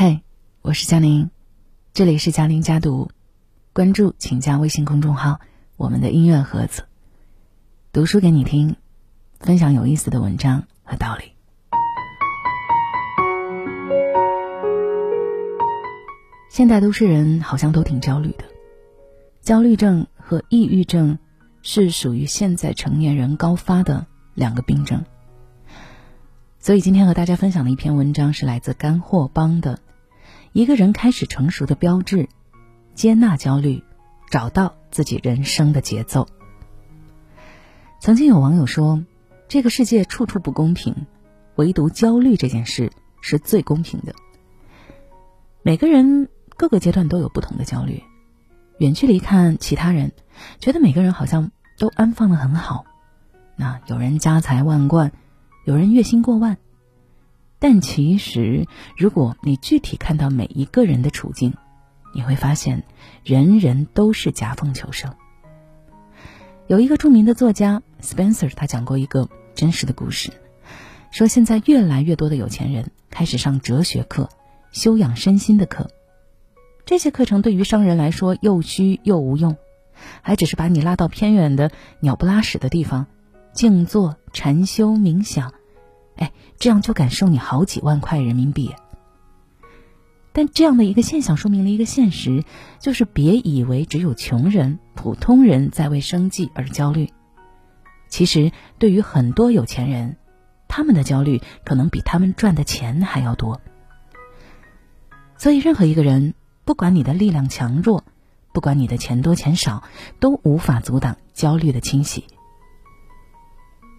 嗨，我是佳宁，这里是佳宁家读，关注请加微信公众号“我们的音乐盒子”，读书给你听，分享有意思的文章和道理。现代都市人好像都挺焦虑的，焦虑症和抑郁症是属于现在成年人高发的两个病症。所以今天和大家分享的一篇文章是来自干货帮的，一个人开始成熟的标志，接纳焦虑，找到自己人生的节奏。曾经有网友说，这个世界处处不公平，唯独焦虑这件事是最公平的。每个人各个阶段都有不同的焦虑，远距离看其他人，觉得每个人好像都安放的很好，那有人家财万贯。有人月薪过万，但其实，如果你具体看到每一个人的处境，你会发现，人人都是夹缝求生。有一个著名的作家 Spencer，他讲过一个真实的故事，说现在越来越多的有钱人开始上哲学课、修养身心的课，这些课程对于商人来说又虚又无用，还只是把你拉到偏远的鸟不拉屎的地方，静坐禅修冥想。哎，这样就敢收你好几万块人民币。但这样的一个现象说明了一个现实，就是别以为只有穷人、普通人在为生计而焦虑。其实，对于很多有钱人，他们的焦虑可能比他们赚的钱还要多。所以，任何一个人，不管你的力量强弱，不管你的钱多钱少，都无法阻挡焦虑的侵袭。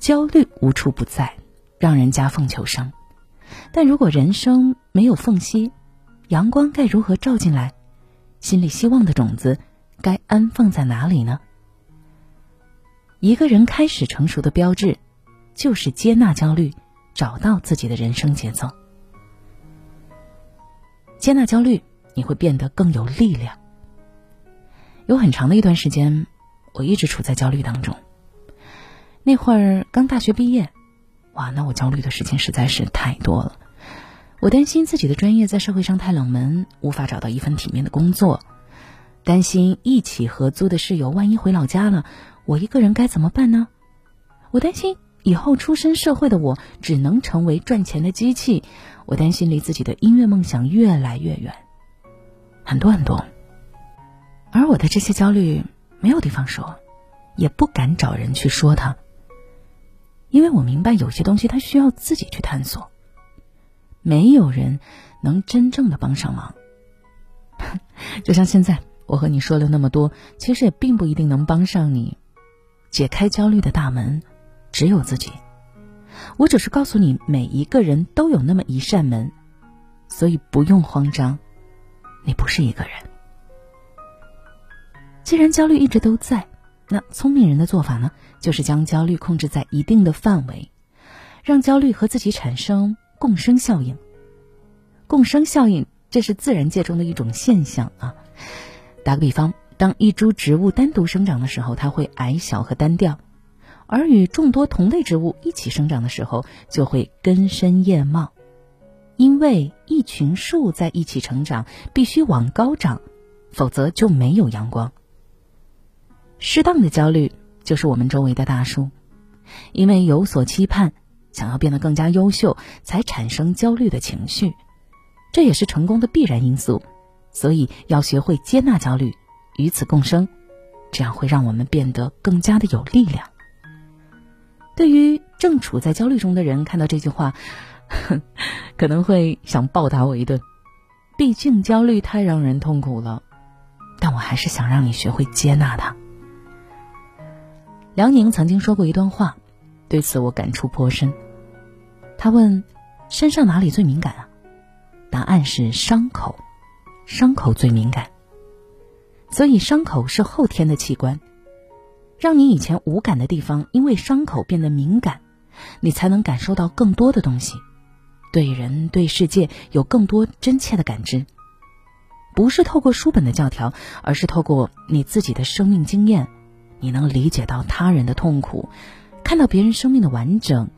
焦虑无处不在。让人夹缝求生，但如果人生没有缝隙，阳光该如何照进来？心里希望的种子该安放在哪里呢？一个人开始成熟的标志，就是接纳焦虑，找到自己的人生节奏。接纳焦虑，你会变得更有力量。有很长的一段时间，我一直处在焦虑当中。那会儿刚大学毕业。哇，那我焦虑的事情实在是太多了。我担心自己的专业在社会上太冷门，无法找到一份体面的工作；担心一起合租的室友万一回老家了，我一个人该怎么办呢？我担心以后出身社会的我只能成为赚钱的机器；我担心离自己的音乐梦想越来越远，很多很多。而我的这些焦虑没有地方说，也不敢找人去说它。因为我明白，有些东西它需要自己去探索，没有人能真正的帮上忙。就像现在我和你说了那么多，其实也并不一定能帮上你。解开焦虑的大门，只有自己。我只是告诉你，每一个人都有那么一扇门，所以不用慌张，你不是一个人。既然焦虑一直都在。那聪明人的做法呢，就是将焦虑控制在一定的范围，让焦虑和自己产生共生效应。共生效应，这是自然界中的一种现象啊。打个比方，当一株植物单独生长的时候，它会矮小和单调；而与众多同类植物一起生长的时候，就会根深叶茂。因为一群树在一起成长，必须往高长，否则就没有阳光。适当的焦虑就是我们周围的大树，因为有所期盼，想要变得更加优秀，才产生焦虑的情绪，这也是成功的必然因素。所以要学会接纳焦虑，与此共生，这样会让我们变得更加的有力量。对于正处在焦虑中的人，看到这句话，可能会想暴打我一顿。毕竟焦虑太让人痛苦了，但我还是想让你学会接纳它。梁宁曾经说过一段话，对此我感触颇深。他问：“身上哪里最敏感啊？”答案是伤口，伤口最敏感。所以伤口是后天的器官，让你以前无感的地方，因为伤口变得敏感，你才能感受到更多的东西，对人对世界有更多真切的感知。不是透过书本的教条，而是透过你自己的生命经验。你能理解到他人的痛苦，看到别人生命的完整，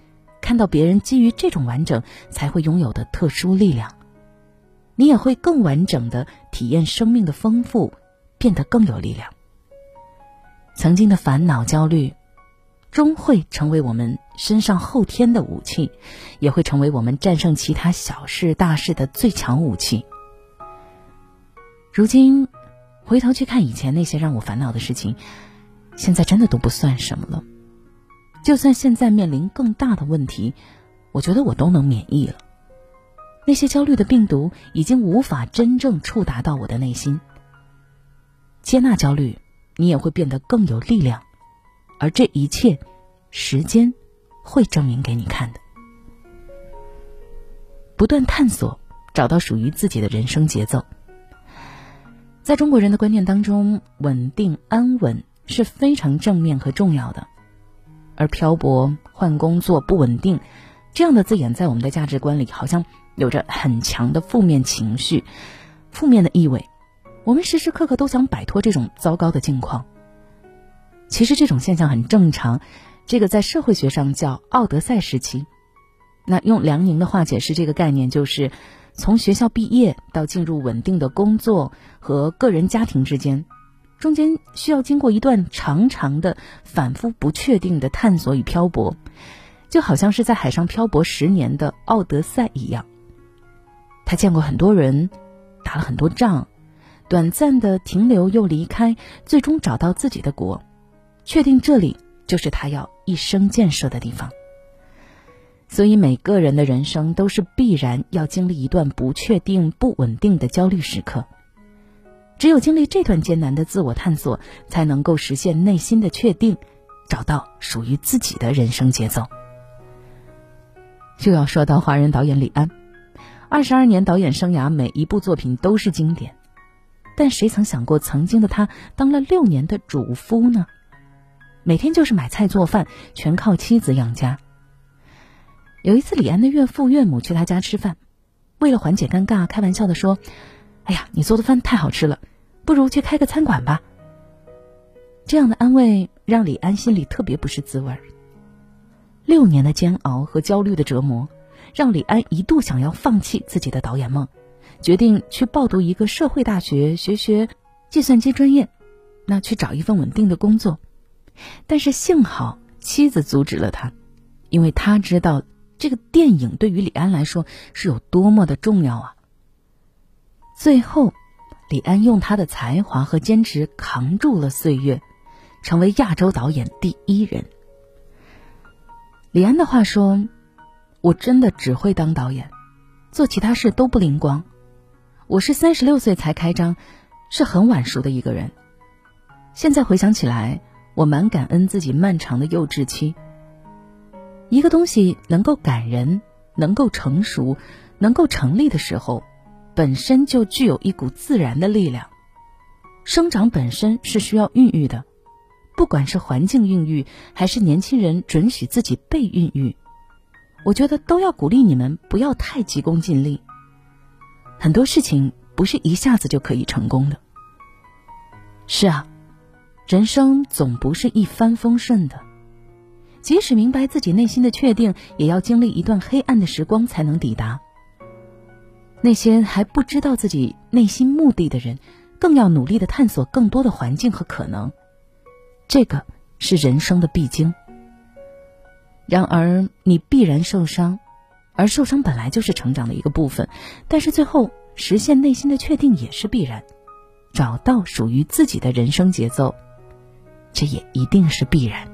看到别人基于这种完整才会拥有的特殊力量。你也会更完整的体验生命的丰富，变得更有力量。曾经的烦恼、焦虑，终会成为我们身上后天的武器，也会成为我们战胜其他小事大事的最强武器。如今，回头去看以前那些让我烦恼的事情，现在真的都不算什么了。就算现在面临更大的问题，我觉得我都能免疫了。那些焦虑的病毒已经无法真正触达到我的内心。接纳焦虑。你也会变得更有力量，而这一切，时间会证明给你看的。不断探索，找到属于自己的人生节奏。在中国人的观念当中，稳定安稳是非常正面和重要的，而漂泊、换工作、不稳定这样的字眼，在我们的价值观里，好像有着很强的负面情绪、负面的意味。我们时时刻刻都想摆脱这种糟糕的境况。其实这种现象很正常，这个在社会学上叫“奥德赛时期”。那用梁宁的话解释这个概念，就是从学校毕业到进入稳定的工作和个人家庭之间，中间需要经过一段长长的、反复不确定的探索与漂泊，就好像是在海上漂泊十年的奥德赛一样。他见过很多人，打了很多仗。短暂的停留又离开，最终找到自己的国，确定这里就是他要一生建设的地方。所以每个人的人生都是必然要经历一段不确定、不稳定的焦虑时刻。只有经历这段艰难的自我探索，才能够实现内心的确定，找到属于自己的人生节奏。就要说到华人导演李安，二十二年导演生涯，每一部作品都是经典。但谁曾想过，曾经的他当了六年的主夫呢？每天就是买菜做饭，全靠妻子养家。有一次，李安的岳父岳母去他家吃饭，为了缓解尴尬，开玩笑的说：“哎呀，你做的饭太好吃了，不如去开个餐馆吧。”这样的安慰让李安心里特别不是滋味儿。六年的煎熬和焦虑的折磨，让李安一度想要放弃自己的导演梦。决定去报读一个社会大学，学学计算机专业，那去找一份稳定的工作。但是幸好妻子阻止了他，因为他知道这个电影对于李安来说是有多么的重要啊。最后，李安用他的才华和坚持扛住了岁月，成为亚洲导演第一人。李安的话说：“我真的只会当导演，做其他事都不灵光。”我是三十六岁才开张，是很晚熟的一个人。现在回想起来，我蛮感恩自己漫长的幼稚期。一个东西能够感人、能够成熟、能够成立的时候，本身就具有一股自然的力量。生长本身是需要孕育的，不管是环境孕育，还是年轻人准许自己被孕育，我觉得都要鼓励你们不要太急功近利。很多事情不是一下子就可以成功的。是啊，人生总不是一帆风顺的。即使明白自己内心的确定，也要经历一段黑暗的时光才能抵达。那些还不知道自己内心目的的人，更要努力的探索更多的环境和可能。这个是人生的必经。然而，你必然受伤。而受伤本来就是成长的一个部分，但是最后实现内心的确定也是必然，找到属于自己的人生节奏，这也一定是必然。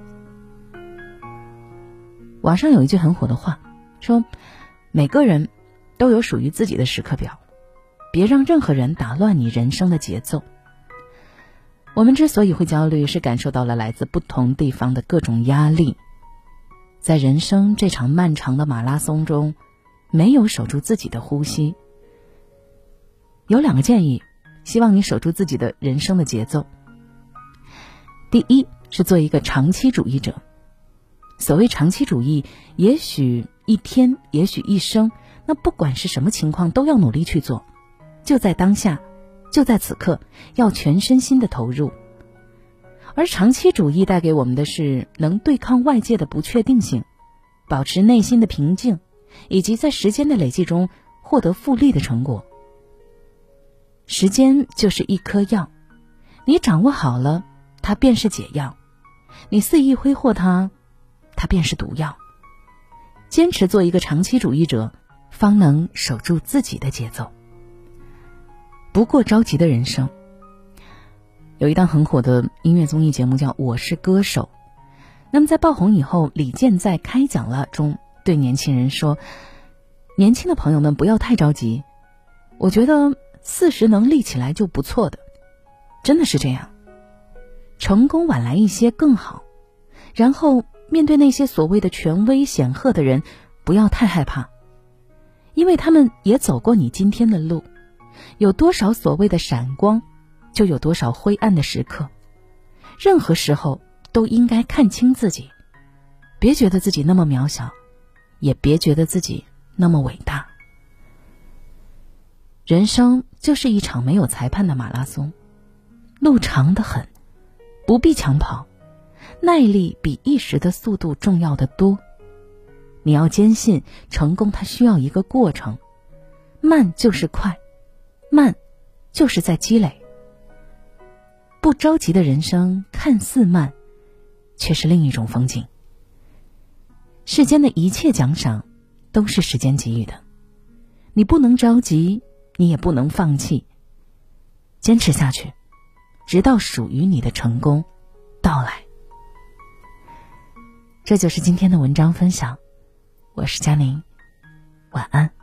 网上有一句很火的话，说每个人都有属于自己的时刻表，别让任何人打乱你人生的节奏。我们之所以会焦虑，是感受到了来自不同地方的各种压力。在人生这场漫长的马拉松中，没有守住自己的呼吸。有两个建议，希望你守住自己的人生的节奏。第一是做一个长期主义者。所谓长期主义，也许一天，也许一生，那不管是什么情况，都要努力去做，就在当下，就在此刻，要全身心的投入。而长期主义带给我们的是能对抗外界的不确定性，保持内心的平静，以及在时间的累积中获得复利的成果。时间就是一颗药，你掌握好了，它便是解药；你肆意挥霍它，它便是毒药。坚持做一个长期主义者，方能守住自己的节奏。不过着急的人生。有一档很火的音乐综艺节目叫《我是歌手》，那么在爆红以后，李健在开讲了中对年轻人说：“年轻的朋友们不要太着急，我觉得四十能立起来就不错的，真的是这样。成功晚来一些更好。然后面对那些所谓的权威显赫的人，不要太害怕，因为他们也走过你今天的路，有多少所谓的闪光。”就有多少灰暗的时刻，任何时候都应该看清自己，别觉得自己那么渺小，也别觉得自己那么伟大。人生就是一场没有裁判的马拉松，路长得很，不必抢跑，耐力比一时的速度重要的多。你要坚信，成功它需要一个过程，慢就是快，慢就是在积累。不着急的人生看似慢，却是另一种风景。世间的一切奖赏，都是时间给予的。你不能着急，你也不能放弃。坚持下去，直到属于你的成功到来。这就是今天的文章分享。我是佳宁，晚安。